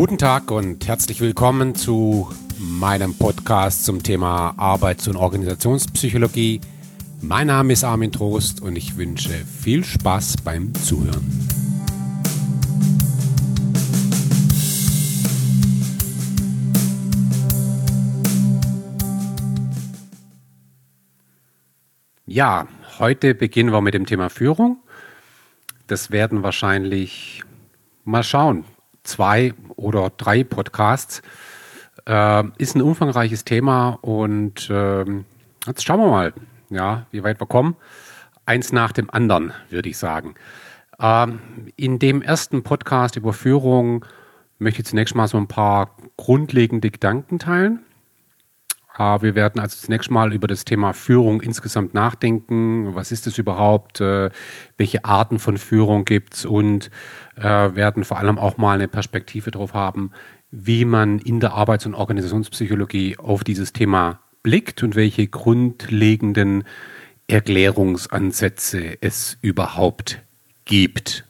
Guten Tag und herzlich willkommen zu meinem Podcast zum Thema Arbeits- und Organisationspsychologie. Mein Name ist Armin Trost und ich wünsche viel Spaß beim Zuhören. Ja, heute beginnen wir mit dem Thema Führung. Das werden wahrscheinlich mal schauen, zwei oder drei Podcasts. Äh, ist ein umfangreiches Thema und äh, jetzt schauen wir mal, ja, wie weit wir kommen. Eins nach dem anderen, würde ich sagen. Ähm, in dem ersten Podcast über Führung möchte ich zunächst mal so ein paar grundlegende Gedanken teilen. Äh, wir werden also zunächst mal über das Thema Führung insgesamt nachdenken. Was ist es überhaupt? Äh, welche Arten von Führung gibt es? Und äh, werden vor allem auch mal eine Perspektive darauf haben, wie man in der Arbeits- und Organisationspsychologie auf dieses Thema blickt und welche grundlegenden Erklärungsansätze es überhaupt gibt.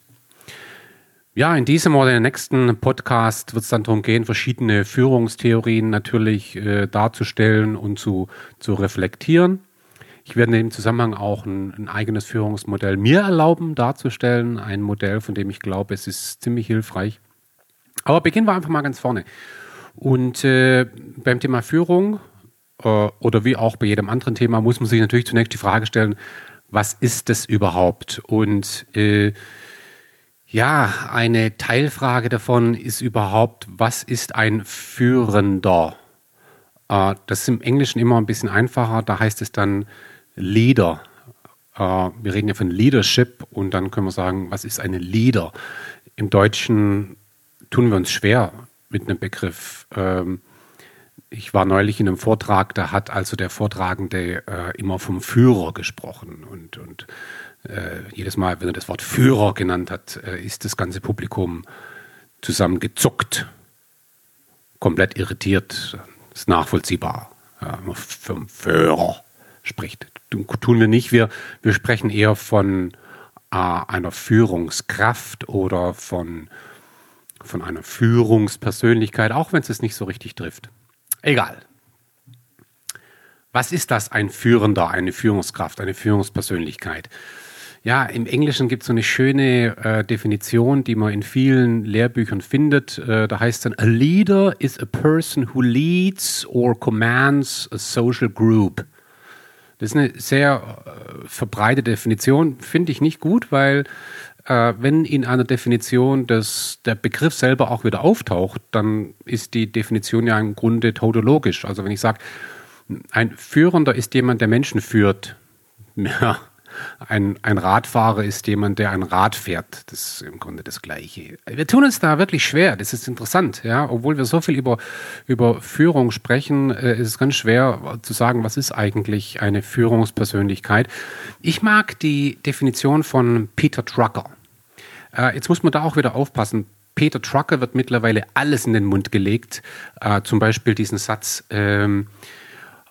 Ja, in diesem oder im nächsten Podcast wird es dann darum gehen, verschiedene Führungstheorien natürlich äh, darzustellen und zu, zu reflektieren. Ich werde in dem Zusammenhang auch ein, ein, eigenes Führungsmodell mir erlauben darzustellen. Ein Modell, von dem ich glaube, es ist ziemlich hilfreich. Aber beginnen wir einfach mal ganz vorne. Und äh, beim Thema Führung äh, oder wie auch bei jedem anderen Thema muss man sich natürlich zunächst die Frage stellen, was ist das überhaupt? Und äh, ja, eine Teilfrage davon ist überhaupt, was ist ein Führender? Äh, das ist im Englischen immer ein bisschen einfacher, da heißt es dann Leader. Äh, wir reden ja von Leadership und dann können wir sagen, was ist eine Leader? Im Deutschen tun wir uns schwer mit einem Begriff. Ähm, ich war neulich in einem Vortrag, da hat also der Vortragende äh, immer vom Führer gesprochen und, und jedes Mal, wenn er das Wort Führer genannt hat, äh, ist das ganze Publikum zusammengezuckt, komplett irritiert. Ist nachvollziehbar. Ja, vom Führer spricht. Tun wir nicht. Wir, wir sprechen eher von äh, einer Führungskraft oder von, von einer Führungspersönlichkeit, auch wenn es es nicht so richtig trifft. Egal. Was ist das, ein Führender, eine Führungskraft, eine Führungspersönlichkeit? Ja, im Englischen gibt es so eine schöne äh, Definition, die man in vielen Lehrbüchern findet. Äh, da heißt dann, a leader is a person who leads or commands a social group. Das ist eine sehr äh, verbreitete Definition, finde ich nicht gut, weil äh, wenn in einer Definition das, der Begriff selber auch wieder auftaucht, dann ist die Definition ja im Grunde tautologisch. Also wenn ich sage, ein Führender ist jemand, der Menschen führt, ja, ein, ein Radfahrer ist jemand, der ein Rad fährt. Das ist im Grunde das Gleiche. Wir tun uns da wirklich schwer. Das ist interessant. Ja? Obwohl wir so viel über, über Führung sprechen, äh, ist es ganz schwer zu sagen, was ist eigentlich eine Führungspersönlichkeit. Ich mag die Definition von Peter Drucker. Äh, jetzt muss man da auch wieder aufpassen. Peter Drucker wird mittlerweile alles in den Mund gelegt. Äh, zum Beispiel diesen Satz, ähm,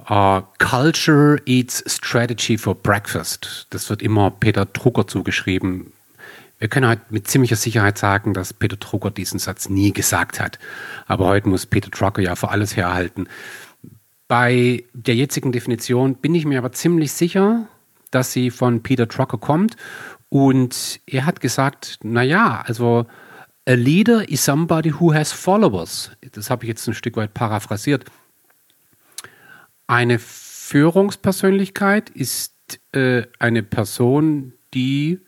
Uh, Culture eats strategy for breakfast. Das wird immer Peter Drucker zugeschrieben. Wir können halt mit ziemlicher Sicherheit sagen, dass Peter Drucker diesen Satz nie gesagt hat. Aber heute muss Peter Drucker ja für alles herhalten. Bei der jetzigen Definition bin ich mir aber ziemlich sicher, dass sie von Peter Drucker kommt. Und er hat gesagt, naja, also a leader is somebody who has followers. Das habe ich jetzt ein Stück weit paraphrasiert. Eine Führungspersönlichkeit ist äh, eine Person, die,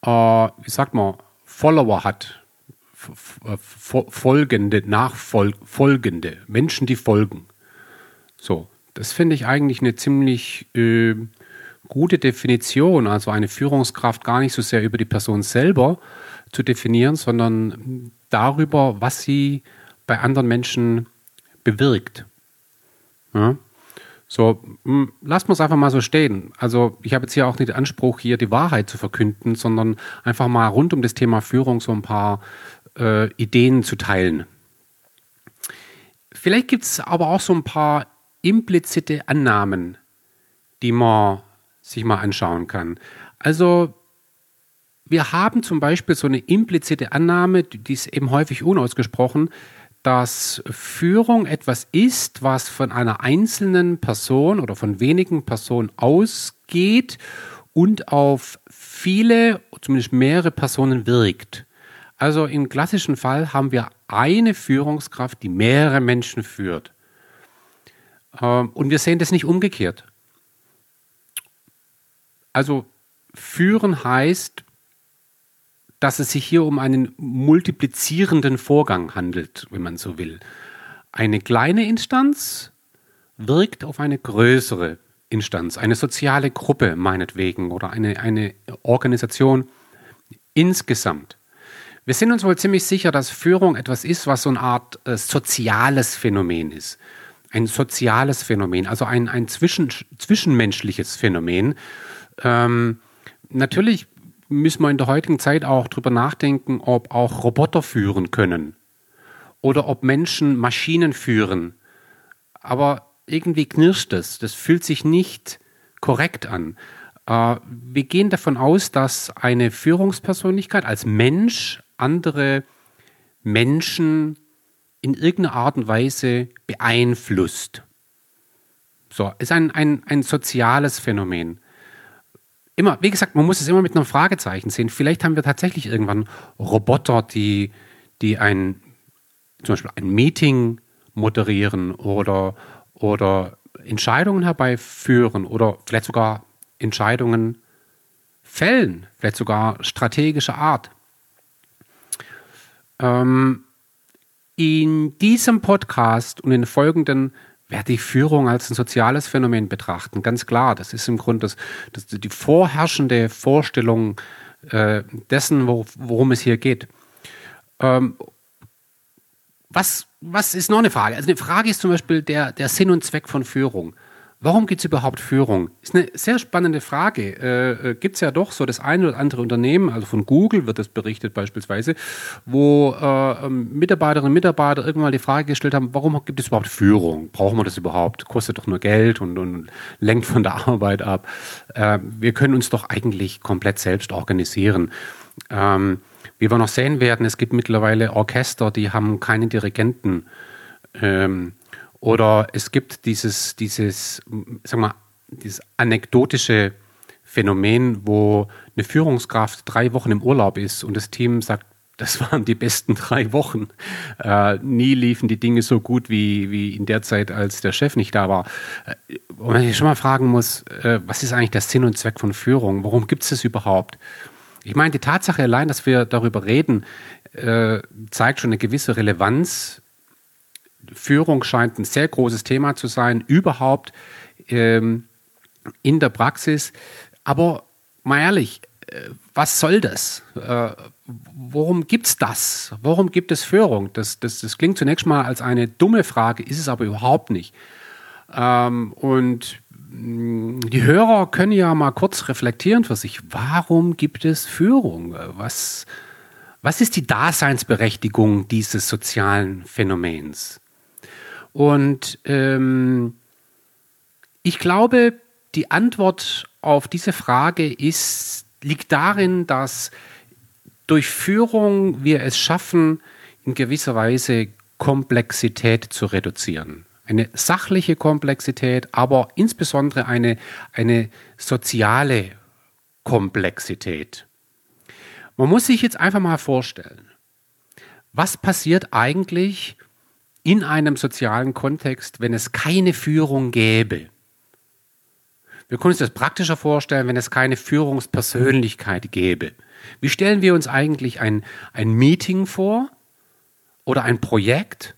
äh, wie sagt man, Follower hat, folgende, nachfolgende, Menschen, die folgen. So, das finde ich eigentlich eine ziemlich äh, gute Definition. Also eine Führungskraft gar nicht so sehr über die Person selber zu definieren, sondern darüber, was sie bei anderen Menschen bewirkt. Ja? So, hm, lassen wir es einfach mal so stehen. Also ich habe jetzt hier auch nicht den Anspruch, hier die Wahrheit zu verkünden, sondern einfach mal rund um das Thema Führung so ein paar äh, Ideen zu teilen. Vielleicht gibt es aber auch so ein paar implizite Annahmen, die man sich mal anschauen kann. Also wir haben zum Beispiel so eine implizite Annahme, die ist eben häufig unausgesprochen, dass Führung etwas ist, was von einer einzelnen Person oder von wenigen Personen ausgeht und auf viele, zumindest mehrere Personen wirkt. Also im klassischen Fall haben wir eine Führungskraft, die mehrere Menschen führt. Ähm, und wir sehen das nicht umgekehrt. Also führen heißt, dass es sich hier um einen multiplizierenden Vorgang handelt, wenn man so will. Eine kleine Instanz wirkt auf eine größere Instanz, eine soziale Gruppe meinetwegen oder eine, eine Organisation insgesamt. Wir sind uns wohl ziemlich sicher, dass Führung etwas ist, was so eine Art äh, soziales Phänomen ist. Ein soziales Phänomen, also ein, ein zwischen, zwischenmenschliches Phänomen. Ähm, natürlich müssen wir in der heutigen Zeit auch darüber nachdenken, ob auch Roboter führen können oder ob Menschen Maschinen führen. Aber irgendwie knirscht es. Das fühlt sich nicht korrekt an. Äh, wir gehen davon aus, dass eine Führungspersönlichkeit als Mensch andere Menschen in irgendeiner Art und Weise beeinflusst. So, ist ein, ein, ein soziales Phänomen. Immer, wie gesagt, man muss es immer mit einem Fragezeichen sehen. Vielleicht haben wir tatsächlich irgendwann Roboter, die, die ein, zum Beispiel ein Meeting moderieren oder, oder Entscheidungen herbeiführen oder vielleicht sogar Entscheidungen fällen, vielleicht sogar strategischer Art. Ähm, in diesem Podcast und in den folgenden werde ich Führung als ein soziales Phänomen betrachten. Ganz klar, das ist im Grunde das, das die vorherrschende Vorstellung äh, dessen, wo, worum es hier geht. Ähm, was, was ist noch eine Frage? Also eine Frage ist zum Beispiel der, der Sinn und Zweck von Führung. Warum gibt es überhaupt Führung? Ist eine sehr spannende Frage. Äh, äh gibt es ja doch so das eine oder andere Unternehmen, also von Google wird das berichtet beispielsweise, wo äh, ähm, Mitarbeiterinnen und Mitarbeiter irgendwann die Frage gestellt haben, warum gibt es überhaupt Führung? Brauchen wir das überhaupt? Kostet doch nur Geld und, und lenkt von der Arbeit ab. Äh, wir können uns doch eigentlich komplett selbst organisieren. Ähm, wie wir noch sehen werden, es gibt mittlerweile Orchester, die haben keine Dirigenten. Ähm, oder es gibt dieses, dieses, sag mal, dieses anekdotische Phänomen, wo eine Führungskraft drei Wochen im Urlaub ist und das Team sagt, das waren die besten drei Wochen. Äh, nie liefen die Dinge so gut wie, wie in der Zeit, als der Chef nicht da war. Äh, und man sich schon mal fragen muss, äh, was ist eigentlich der Sinn und Zweck von Führung? Warum gibt es das überhaupt? Ich meine, die Tatsache allein, dass wir darüber reden, äh, zeigt schon eine gewisse Relevanz Führung scheint ein sehr großes Thema zu sein, überhaupt ähm, in der Praxis. Aber mal ehrlich, äh, was soll das? Äh, worum gibt es das? Warum gibt es Führung? Das, das, das klingt zunächst mal als eine dumme Frage, ist es aber überhaupt nicht. Ähm, und mm, die Hörer können ja mal kurz reflektieren für sich. Warum gibt es Führung? Was, was ist die Daseinsberechtigung dieses sozialen Phänomens? Und ähm, ich glaube, die Antwort auf diese Frage ist, liegt darin, dass durch Führung wir es schaffen, in gewisser Weise Komplexität zu reduzieren. Eine sachliche Komplexität, aber insbesondere eine, eine soziale Komplexität. Man muss sich jetzt einfach mal vorstellen, was passiert eigentlich, in einem sozialen Kontext, wenn es keine Führung gäbe. Wir können uns das praktischer vorstellen, wenn es keine Führungspersönlichkeit gäbe. Wie stellen wir uns eigentlich ein, ein Meeting vor oder ein Projekt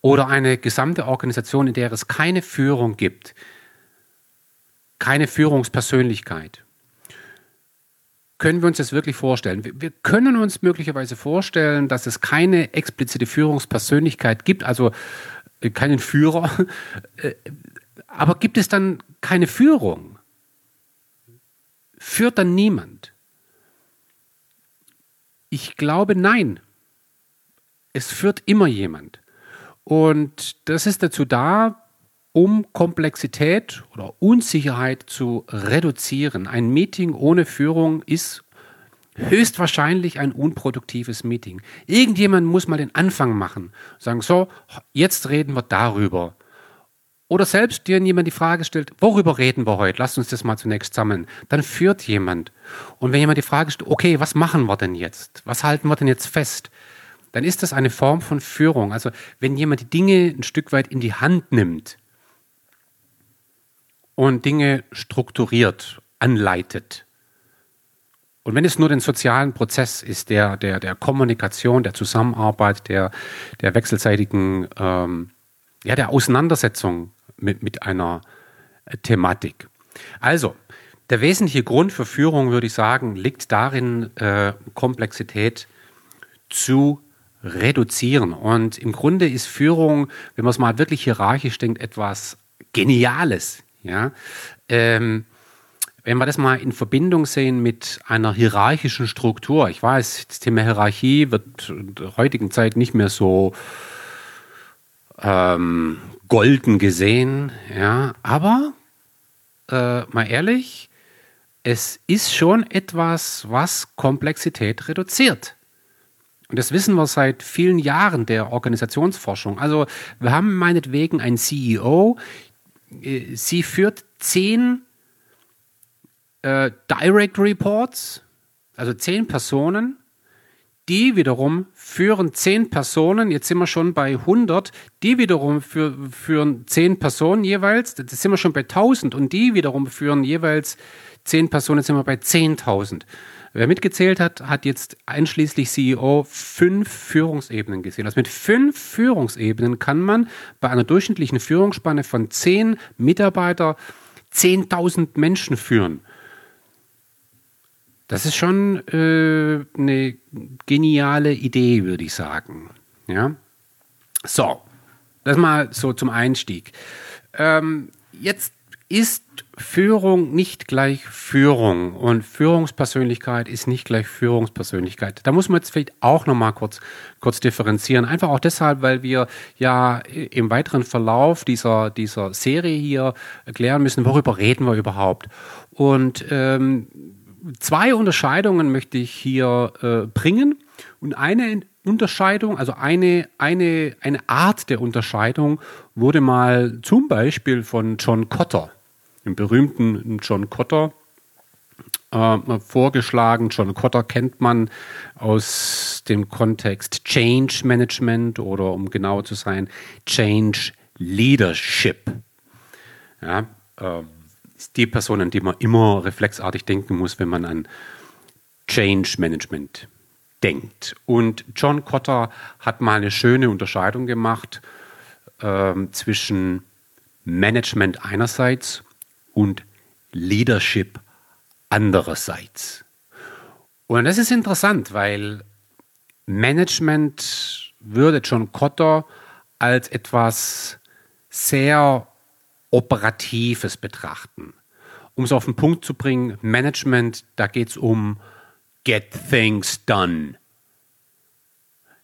oder eine gesamte Organisation, in der es keine Führung gibt, keine Führungspersönlichkeit? Können wir uns das wirklich vorstellen? Wir können uns möglicherweise vorstellen, dass es keine explizite Führungspersönlichkeit gibt, also äh, keinen Führer. Äh, aber gibt es dann keine Führung? Führt dann niemand? Ich glaube nein. Es führt immer jemand. Und das ist dazu da, um Komplexität oder Unsicherheit zu reduzieren. Ein Meeting ohne Führung ist höchstwahrscheinlich ein unproduktives Meeting. Irgendjemand muss mal den Anfang machen. Sagen, so, jetzt reden wir darüber. Oder selbst dir jemand die Frage stellt, worüber reden wir heute? Lass uns das mal zunächst sammeln. Dann führt jemand. Und wenn jemand die Frage stellt, okay, was machen wir denn jetzt? Was halten wir denn jetzt fest? Dann ist das eine Form von Führung. Also wenn jemand die Dinge ein Stück weit in die Hand nimmt und Dinge strukturiert, anleitet, und wenn es nur den sozialen Prozess ist, der, der, der Kommunikation, der Zusammenarbeit, der, der wechselseitigen, ähm, ja, der Auseinandersetzung mit, mit einer Thematik. Also, der wesentliche Grund für Führung, würde ich sagen, liegt darin, äh, Komplexität zu reduzieren. Und im Grunde ist Führung, wenn man es mal wirklich hierarchisch denkt, etwas Geniales. Ja? Ähm, wenn wir das mal in Verbindung sehen mit einer hierarchischen Struktur, ich weiß, das Thema Hierarchie wird in der heutigen Zeit nicht mehr so ähm, golden gesehen, ja, aber äh, mal ehrlich, es ist schon etwas, was Komplexität reduziert. Und das wissen wir seit vielen Jahren der Organisationsforschung. Also wir haben meinetwegen einen CEO, sie führt zehn äh, Direct Reports, also zehn Personen, die wiederum führen zehn Personen, jetzt sind wir schon bei 100, die wiederum für, führen zehn Personen jeweils, das sind wir schon bei 1000 und die wiederum führen jeweils zehn Personen, jetzt sind wir bei 10.000. Wer mitgezählt hat, hat jetzt einschließlich CEO fünf Führungsebenen gesehen. Also mit fünf Führungsebenen kann man bei einer durchschnittlichen Führungsspanne von zehn Mitarbeiter 10.000 Menschen führen. Das ist schon äh, eine geniale Idee, würde ich sagen. Ja? So, das mal so zum Einstieg. Ähm, jetzt ist Führung nicht gleich Führung und Führungspersönlichkeit ist nicht gleich Führungspersönlichkeit. Da muss man jetzt vielleicht auch noch mal kurz, kurz differenzieren. Einfach auch deshalb, weil wir ja im weiteren Verlauf dieser, dieser Serie hier erklären müssen, worüber reden wir überhaupt. Und ähm, zwei Unterscheidungen möchte ich hier äh, bringen. Und eine Unterscheidung, also eine, eine, eine Art der Unterscheidung wurde mal zum Beispiel von John Cotter, dem berühmten John Cotter, äh, vorgeschlagen. John Cotter kennt man aus dem Kontext Change Management oder um genauer zu sein, Change Leadership. Ja, äh, ist die Person, an die man immer reflexartig denken muss, wenn man an Change Management denkt. Und John Cotter hat mal eine schöne Unterscheidung gemacht äh, zwischen Management einerseits und Leadership andererseits. Und das ist interessant, weil Management würde John Cotter als etwas sehr Operatives betrachten. Um es auf den Punkt zu bringen, Management, da geht es um Get Things Done.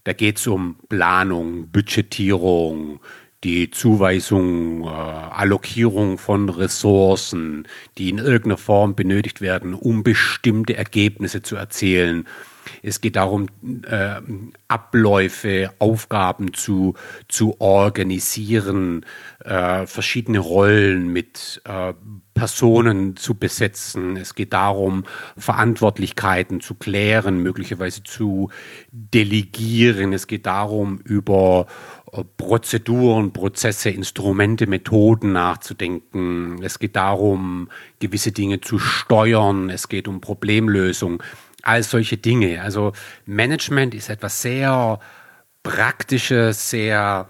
Da geht es um Planung, Budgetierung, die Zuweisung, äh, Allokierung von Ressourcen, die in irgendeiner Form benötigt werden, um bestimmte Ergebnisse zu erzielen. Es geht darum, äh, Abläufe, Aufgaben zu, zu organisieren, äh, verschiedene Rollen mit äh, Personen zu besetzen. Es geht darum, Verantwortlichkeiten zu klären, möglicherweise zu delegieren. Es geht darum, über Prozeduren, Prozesse, Instrumente, Methoden nachzudenken. Es geht darum, gewisse Dinge zu steuern. Es geht um Problemlösung all solche Dinge. Also Management ist etwas sehr Praktisches, sehr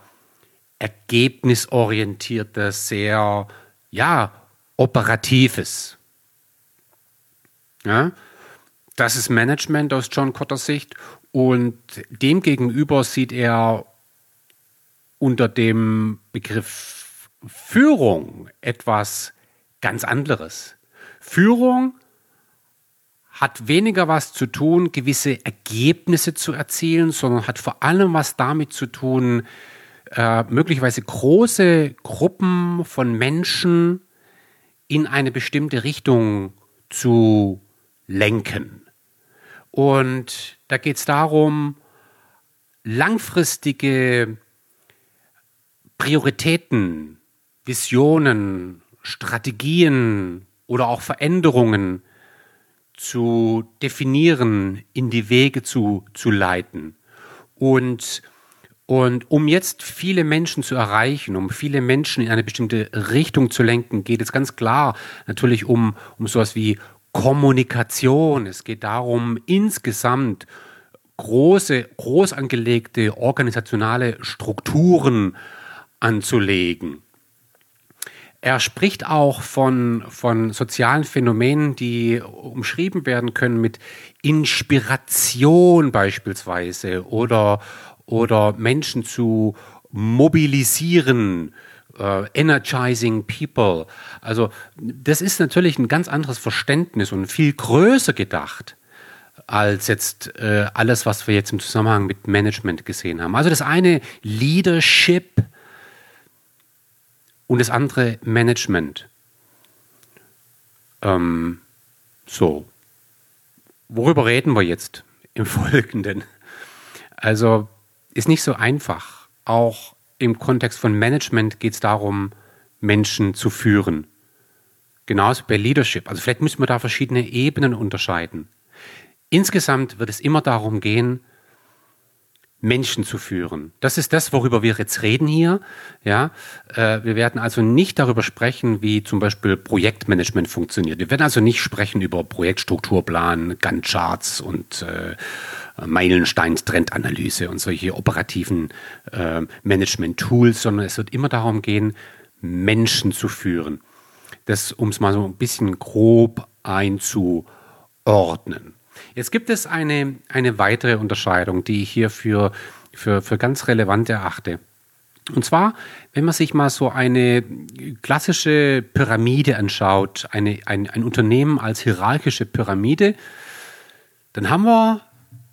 ergebnisorientiertes, sehr, ja, operatives. Ja, das ist Management aus John Cotters Sicht und demgegenüber sieht er unter dem Begriff Führung etwas ganz anderes. Führung hat weniger was zu tun, gewisse Ergebnisse zu erzielen, sondern hat vor allem was damit zu tun, äh, möglicherweise große Gruppen von Menschen in eine bestimmte Richtung zu lenken. Und da geht es darum, langfristige Prioritäten, Visionen, Strategien oder auch Veränderungen zu definieren, in die Wege zu, zu leiten. Und, und um jetzt viele Menschen zu erreichen, um viele Menschen in eine bestimmte Richtung zu lenken, geht es ganz klar natürlich um, um sowas wie Kommunikation. Es geht darum, insgesamt große, groß angelegte organisationale Strukturen anzulegen. Er spricht auch von, von sozialen Phänomenen, die umschrieben werden können mit Inspiration beispielsweise oder, oder Menschen zu mobilisieren, uh, energizing people. Also das ist natürlich ein ganz anderes Verständnis und viel größer gedacht als jetzt äh, alles, was wir jetzt im Zusammenhang mit Management gesehen haben. Also das eine Leadership, und das andere Management. Ähm, so, worüber reden wir jetzt im Folgenden? Also ist nicht so einfach. Auch im Kontext von Management geht es darum, Menschen zu führen. Genauso bei Leadership. Also vielleicht müssen wir da verschiedene Ebenen unterscheiden. Insgesamt wird es immer darum gehen, Menschen zu führen. Das ist das, worüber wir jetzt reden hier. Ja, äh, wir werden also nicht darüber sprechen, wie zum Beispiel Projektmanagement funktioniert. Wir werden also nicht sprechen über Projektstrukturplan, Gantt-Charts und äh, Meilensteins Trendanalyse und solche operativen äh, Management-Tools, sondern es wird immer darum gehen, Menschen zu führen. Das, um es mal so ein bisschen grob einzuordnen. Jetzt gibt es eine, eine weitere Unterscheidung, die ich hier für, für, für ganz relevant erachte. Und zwar, wenn man sich mal so eine klassische Pyramide anschaut, eine, ein, ein Unternehmen als hierarchische Pyramide, dann haben wir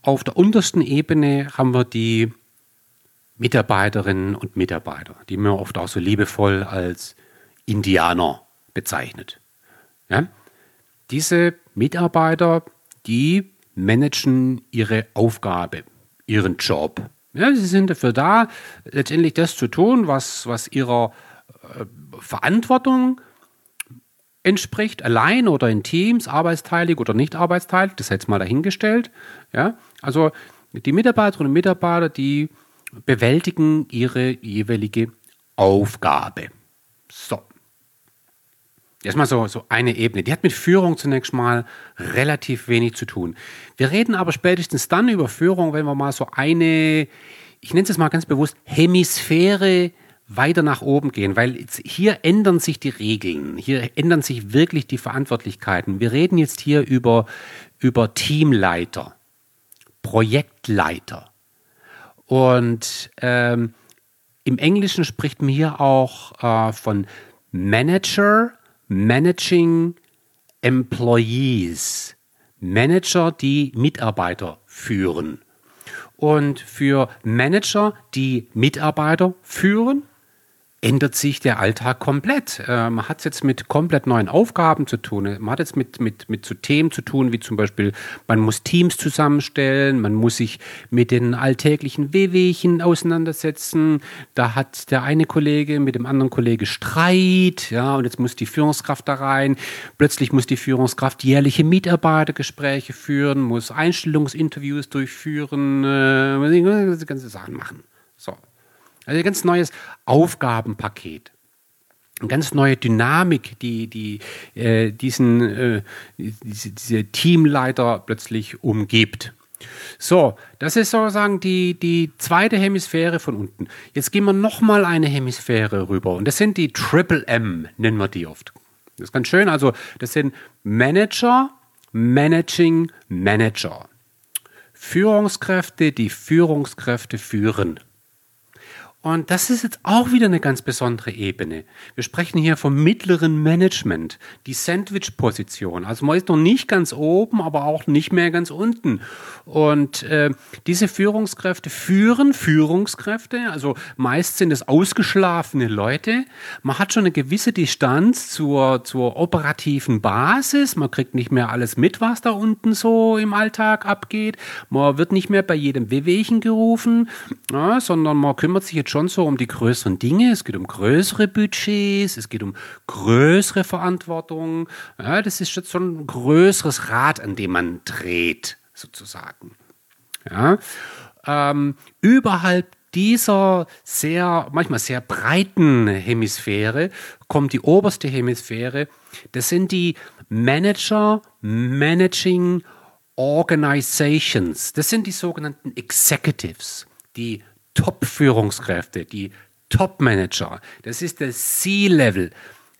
auf der untersten Ebene haben wir die Mitarbeiterinnen und Mitarbeiter, die man oft auch so liebevoll als Indianer bezeichnet. Ja? Diese Mitarbeiter die managen ihre Aufgabe, ihren Job. Ja, sie sind dafür da, letztendlich das zu tun, was, was ihrer äh, Verantwortung entspricht, allein oder in Teams, arbeitsteilig oder nicht arbeitsteilig, das jetzt mal dahingestellt. Ja, also die Mitarbeiterinnen und Mitarbeiter, die bewältigen ihre jeweilige Aufgabe. So. Erstmal so, so eine Ebene. Die hat mit Führung zunächst mal relativ wenig zu tun. Wir reden aber spätestens dann über Führung, wenn wir mal so eine, ich nenne es mal ganz bewusst, Hemisphäre weiter nach oben gehen, weil hier ändern sich die Regeln, hier ändern sich wirklich die Verantwortlichkeiten. Wir reden jetzt hier über, über Teamleiter, Projektleiter. Und ähm, im Englischen spricht man hier auch äh, von Manager, Managing Employees. Manager, die Mitarbeiter führen. Und für Manager, die Mitarbeiter führen, ändert sich der Alltag komplett. Äh, man hat es jetzt mit komplett neuen Aufgaben zu tun. Man hat jetzt mit, mit, mit so Themen zu tun, wie zum Beispiel, man muss Teams zusammenstellen, man muss sich mit den alltäglichen Wehwehchen auseinandersetzen. Da hat der eine Kollege mit dem anderen Kollege Streit, ja, und jetzt muss die Führungskraft da rein. Plötzlich muss die Führungskraft jährliche Mitarbeitergespräche führen, muss Einstellungsinterviews durchführen, äh, ganze Sachen machen. So, also ein ganz neues Aufgabenpaket. Eine ganz neue Dynamik, die, die äh, diesen, äh, diese, diese Teamleiter plötzlich umgibt. So, das ist sozusagen die, die zweite Hemisphäre von unten. Jetzt gehen wir nochmal eine Hemisphäre rüber und das sind die Triple M, nennen wir die oft. Das ist ganz schön. Also, das sind Manager, Managing Manager. Führungskräfte, die Führungskräfte führen. Und das ist jetzt auch wieder eine ganz besondere Ebene. Wir sprechen hier vom mittleren Management, die Sandwich-Position. Also man ist noch nicht ganz oben, aber auch nicht mehr ganz unten. Und äh, diese Führungskräfte führen Führungskräfte, also meist sind es ausgeschlafene Leute. Man hat schon eine gewisse Distanz zur, zur operativen Basis. Man kriegt nicht mehr alles mit, was da unten so im Alltag abgeht. Man wird nicht mehr bei jedem Wehwehchen gerufen, ja, sondern man kümmert sich jetzt schon so um die größeren Dinge. Es geht um größere Budgets, es geht um größere Verantwortung. Ja, das ist so ein größeres Rad, an dem man dreht, sozusagen. Ja, ähm, überhalb dieser sehr, manchmal sehr breiten Hemisphäre kommt die oberste Hemisphäre. Das sind die Manager Managing Organizations. Das sind die sogenannten Executives, die Top-Führungskräfte, die Top-Manager. Das ist der C-Level.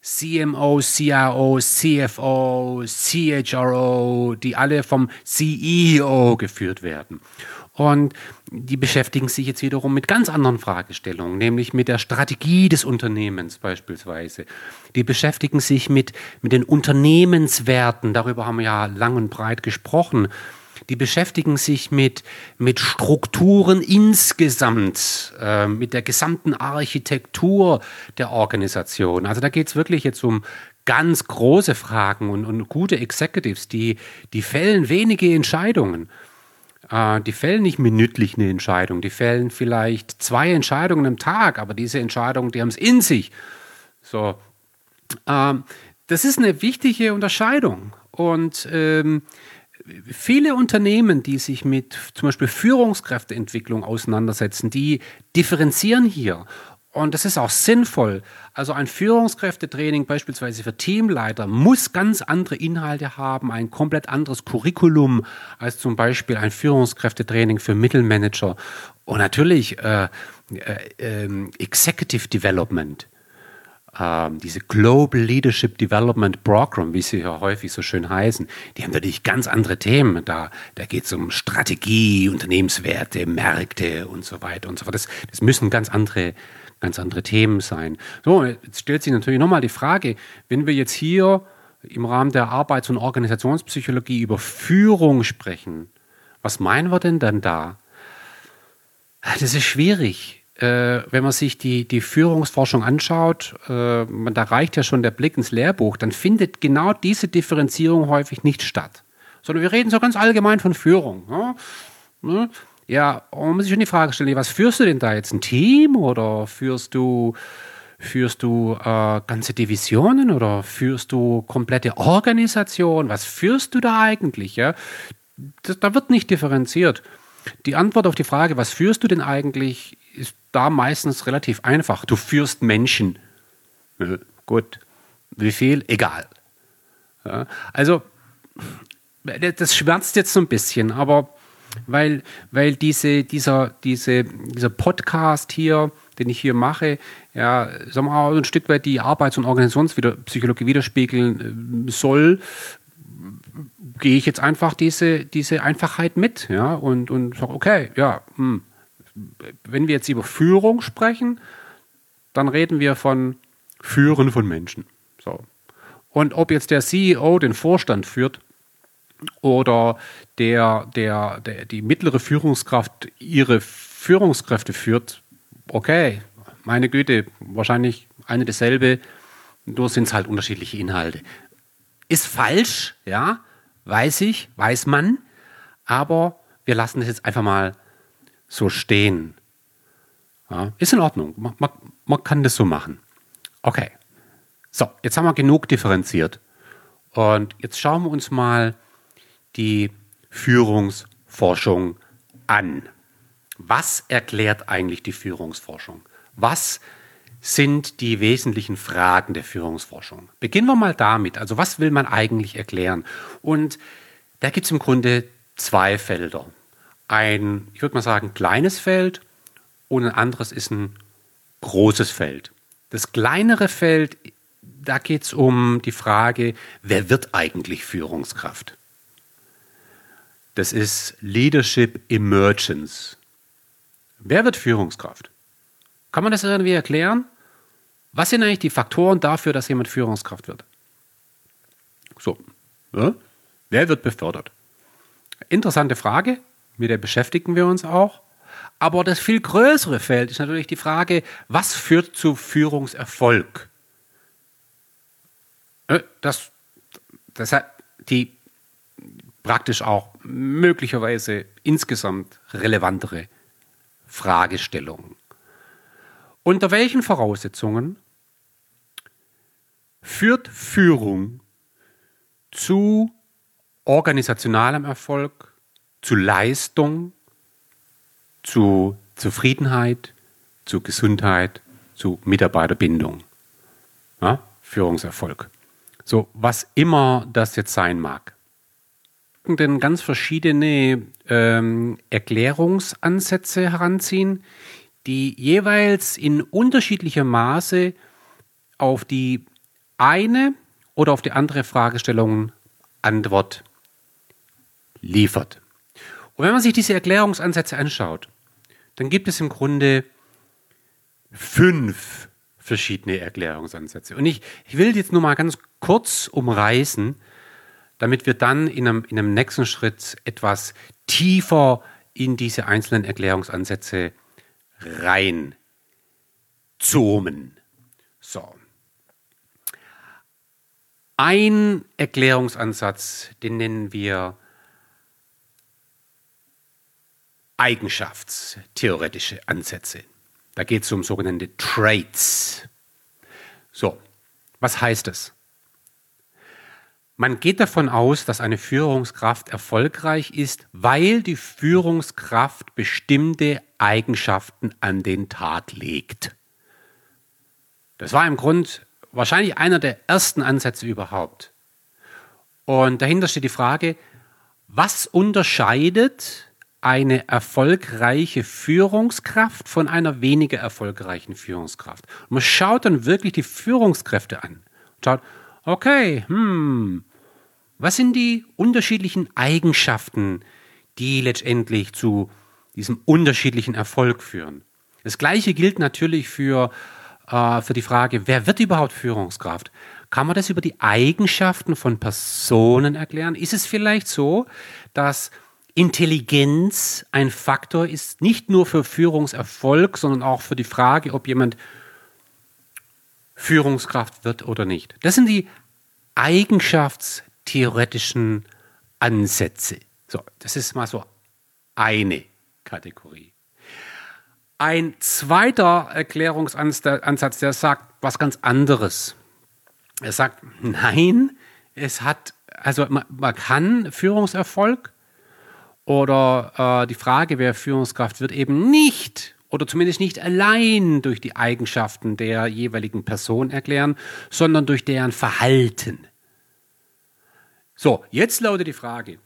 CMO, CIO, CFO, CHRO, die alle vom CEO geführt werden. Und die beschäftigen sich jetzt wiederum mit ganz anderen Fragestellungen, nämlich mit der Strategie des Unternehmens beispielsweise. Die beschäftigen sich mit, mit den Unternehmenswerten, darüber haben wir ja lang und breit gesprochen die beschäftigen sich mit, mit Strukturen insgesamt, äh, mit der gesamten Architektur der Organisation. Also da geht es wirklich jetzt um ganz große Fragen und, und gute Executives, die, die fällen wenige Entscheidungen. Äh, die fällen nicht minütlich eine Entscheidung, die fällen vielleicht zwei Entscheidungen am Tag, aber diese Entscheidungen, die haben es in sich. So, ähm, das ist eine wichtige Unterscheidung. Und ähm, viele Unternehmen, die sich mit zum Beispiel Führungskräfteentwicklung auseinandersetzen, die differenzieren hier. Und das ist auch sinnvoll. Also ein Führungskräftetraining beispielsweise für Teamleiter muss ganz andere Inhalte haben, ein komplett anderes Curriculum als zum Beispiel ein Führungskräftetraining für Mittelmanager. Und natürlich äh, äh, äh, Executive Development ähm, diese Global Leadership Development Program, wie sie ja häufig so schön heißen, die haben natürlich ganz andere Themen. Da, da geht es um Strategie, Unternehmenswerte, Märkte und so weiter und so fort. Das, das müssen ganz andere, ganz andere Themen sein. So, jetzt stellt sich natürlich nochmal die Frage, wenn wir jetzt hier im Rahmen der Arbeits- und Organisationspsychologie über Führung sprechen, was meinen wir denn dann da? Das ist schwierig wenn man sich die, die Führungsforschung anschaut, äh, man, da reicht ja schon der Blick ins Lehrbuch, dann findet genau diese Differenzierung häufig nicht statt. Sondern wir reden so ganz allgemein von Führung. Ja, ne? ja und man muss sich schon die Frage stellen, was führst du denn da jetzt? Ein Team oder führst du, führst du äh, ganze Divisionen oder führst du komplette Organisationen? Was führst du da eigentlich? Ja? Das, da wird nicht differenziert. Die Antwort auf die Frage, was führst du denn eigentlich, ist da meistens relativ einfach. Du führst Menschen. Ja, gut. Wie viel? Egal. Ja, also, das schmerzt jetzt so ein bisschen, aber weil, weil diese, dieser, diese, dieser Podcast hier, den ich hier mache, ja, sagen wir mal, ein Stück weit die Arbeits- und Organisationspsychologie widerspiegeln äh, soll, gehe ich jetzt einfach diese, diese Einfachheit mit, ja, und, und sage, okay, ja, hm, wenn wir jetzt über Führung sprechen, dann reden wir von Führen von Menschen. So. Und ob jetzt der CEO den Vorstand führt oder der, der, der, die mittlere Führungskraft ihre Führungskräfte führt, okay, meine Güte, wahrscheinlich eine dasselbe, nur sind es halt unterschiedliche Inhalte. Ist falsch, ja, weiß ich, weiß man, aber wir lassen das jetzt einfach mal so stehen. Ja, ist in Ordnung. Man, man, man kann das so machen. Okay. So, jetzt haben wir genug differenziert. Und jetzt schauen wir uns mal die Führungsforschung an. Was erklärt eigentlich die Führungsforschung? Was sind die wesentlichen Fragen der Führungsforschung? Beginnen wir mal damit. Also was will man eigentlich erklären? Und da gibt es im Grunde zwei Felder ein, ich würde mal sagen, kleines Feld und ein anderes ist ein großes Feld. Das kleinere Feld, da geht es um die Frage, wer wird eigentlich Führungskraft? Das ist Leadership Emergence. Wer wird Führungskraft? Kann man das irgendwie erklären? Was sind eigentlich die Faktoren dafür, dass jemand Führungskraft wird? So, ja? wer wird befördert? Interessante Frage, mit der beschäftigen wir uns auch. Aber das viel größere Feld ist natürlich die Frage, was führt zu Führungserfolg? Äh, das, das hat die praktisch auch möglicherweise insgesamt relevantere Fragestellung. Unter welchen Voraussetzungen führt Führung zu organisationalem Erfolg, zu Leistung, zu Zufriedenheit, zu Gesundheit, zu Mitarbeiterbindung, ja, Führungserfolg. So, was immer das jetzt sein mag. Denn ganz verschiedene ähm, Erklärungsansätze heranziehen, die jeweils in unterschiedlichem Maße auf die eine oder auf die andere Fragestellung Antwort liefert. Und wenn man sich diese Erklärungsansätze anschaut, dann gibt es im Grunde fünf verschiedene Erklärungsansätze. Und ich, ich will jetzt nur mal ganz kurz umreißen, damit wir dann in einem, in einem nächsten Schritt etwas tiefer in diese einzelnen Erklärungsansätze reinzoomen. So. Ein Erklärungsansatz, den nennen wir eigenschaftstheoretische Ansätze. Da geht es um sogenannte Traits. So, was heißt es? Man geht davon aus, dass eine Führungskraft erfolgreich ist, weil die Führungskraft bestimmte Eigenschaften an den Tag legt. Das war im Grund wahrscheinlich einer der ersten Ansätze überhaupt. Und dahinter steht die Frage, was unterscheidet eine erfolgreiche Führungskraft von einer weniger erfolgreichen Führungskraft? Und man schaut dann wirklich die Führungskräfte an und schaut, okay, hm, was sind die unterschiedlichen Eigenschaften, die letztendlich zu diesem unterschiedlichen Erfolg führen? Das gleiche gilt natürlich für, äh, für die Frage, wer wird überhaupt Führungskraft? Kann man das über die Eigenschaften von Personen erklären? Ist es vielleicht so, dass Intelligenz ein Faktor ist, nicht nur für Führungserfolg, sondern auch für die Frage, ob jemand Führungskraft wird oder nicht. Das sind die eigenschaftstheoretischen Ansätze. So, das ist mal so eine Kategorie. Ein zweiter Erklärungsansatz, der sagt was ganz anderes. Er sagt, nein, es hat, also man, man kann Führungserfolg oder äh, die Frage, wer Führungskraft wird, eben nicht oder zumindest nicht allein durch die Eigenschaften der jeweiligen Person erklären, sondern durch deren Verhalten. So, jetzt lautet die Frage,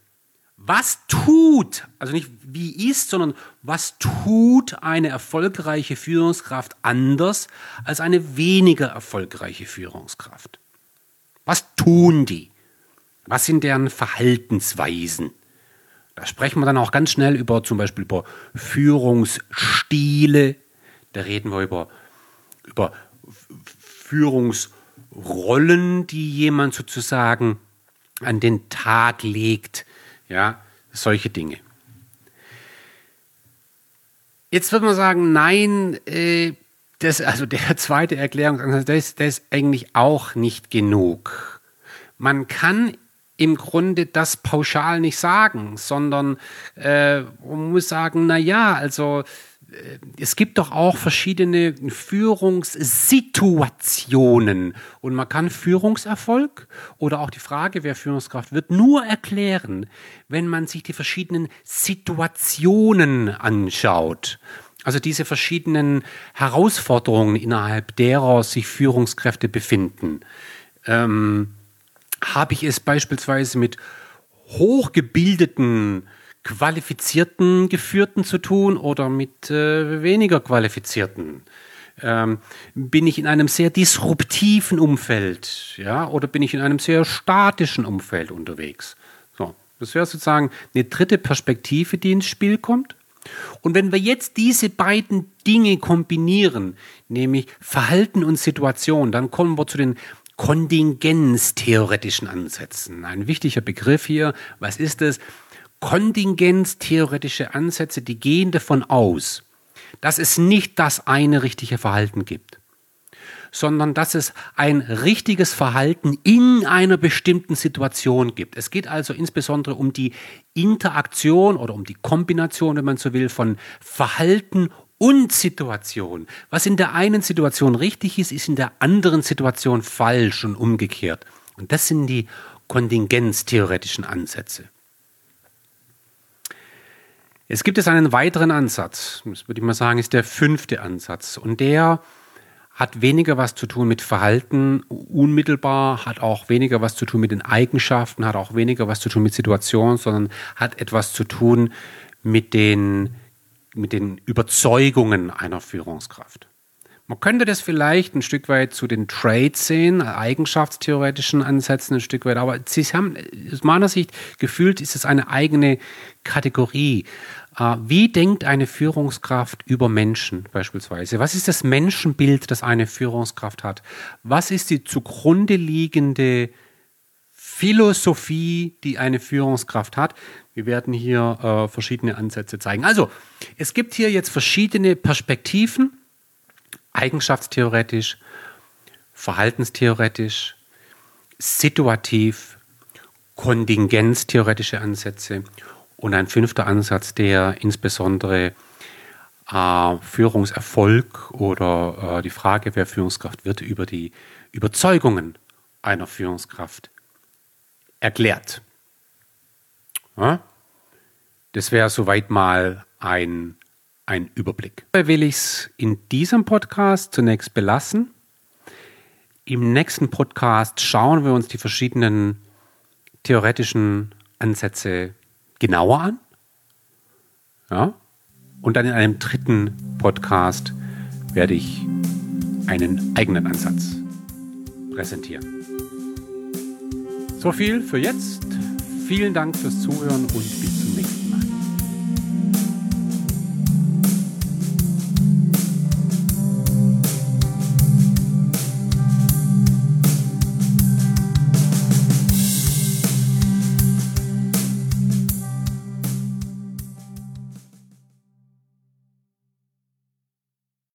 was tut, also nicht wie ist, sondern was tut eine erfolgreiche Führungskraft anders als eine weniger erfolgreiche Führungskraft? Was tun die? Was sind deren Verhaltensweisen? Da sprechen wir dann auch ganz schnell über zum Beispiel über Führungsstile. Da reden wir über, über Führungsrollen, die jemand sozusagen an den Tag legt. Ja, solche Dinge. Jetzt wird man sagen, nein, äh, das, also der zweite Erklärungsansatz, das, das ist eigentlich auch nicht genug. Man kann im Grunde das pauschal nicht sagen, sondern äh, man muss sagen, na ja, also äh, es gibt doch auch verschiedene Führungssituationen und man kann Führungserfolg oder auch die Frage, wer Führungskraft wird, nur erklären, wenn man sich die verschiedenen Situationen anschaut. Also diese verschiedenen Herausforderungen, innerhalb derer sich Führungskräfte befinden. Ähm, habe ich es beispielsweise mit hochgebildeten, qualifizierten Geführten zu tun oder mit äh, weniger qualifizierten? Ähm, bin ich in einem sehr disruptiven Umfeld, ja, oder bin ich in einem sehr statischen Umfeld unterwegs? So, das wäre sozusagen eine dritte Perspektive, die ins Spiel kommt. Und wenn wir jetzt diese beiden Dinge kombinieren, nämlich Verhalten und Situation, dann kommen wir zu den kontingenztheoretischen Ansätzen. Ein wichtiger Begriff hier. Was ist es? Kontingenztheoretische Ansätze, die gehen davon aus, dass es nicht das eine richtige Verhalten gibt, sondern dass es ein richtiges Verhalten in einer bestimmten Situation gibt. Es geht also insbesondere um die Interaktion oder um die Kombination, wenn man so will, von Verhalten und Situation. Was in der einen Situation richtig ist, ist in der anderen Situation falsch und umgekehrt. Und das sind die kontingenztheoretischen Ansätze. Es gibt es einen weiteren Ansatz, das würde ich mal sagen, ist der fünfte Ansatz. Und der hat weniger was zu tun mit Verhalten unmittelbar, hat auch weniger was zu tun mit den Eigenschaften, hat auch weniger was zu tun mit Situationen, sondern hat etwas zu tun mit den mit den Überzeugungen einer Führungskraft. Man könnte das vielleicht ein Stück weit zu den Traits sehen, eigenschaftstheoretischen Ansätzen ein Stück weit, aber Sie haben aus meiner Sicht gefühlt, ist es eine eigene Kategorie. Äh, wie denkt eine Führungskraft über Menschen beispielsweise? Was ist das Menschenbild, das eine Führungskraft hat? Was ist die zugrunde liegende Philosophie, die eine Führungskraft hat? Wir werden hier äh, verschiedene Ansätze zeigen. Also, es gibt hier jetzt verschiedene Perspektiven, eigenschaftstheoretisch, verhaltenstheoretisch, situativ, kontingenztheoretische Ansätze und ein fünfter Ansatz, der insbesondere äh, Führungserfolg oder äh, die Frage, wer Führungskraft wird, über die Überzeugungen einer Führungskraft erklärt. Ja? Das wäre soweit mal ein, ein Überblick. Dabei will ich es in diesem Podcast zunächst belassen. Im nächsten Podcast schauen wir uns die verschiedenen theoretischen Ansätze genauer an. Ja? Und dann in einem dritten Podcast werde ich einen eigenen Ansatz präsentieren. So viel für jetzt. Vielen Dank fürs Zuhören und bis zum nächsten Mal.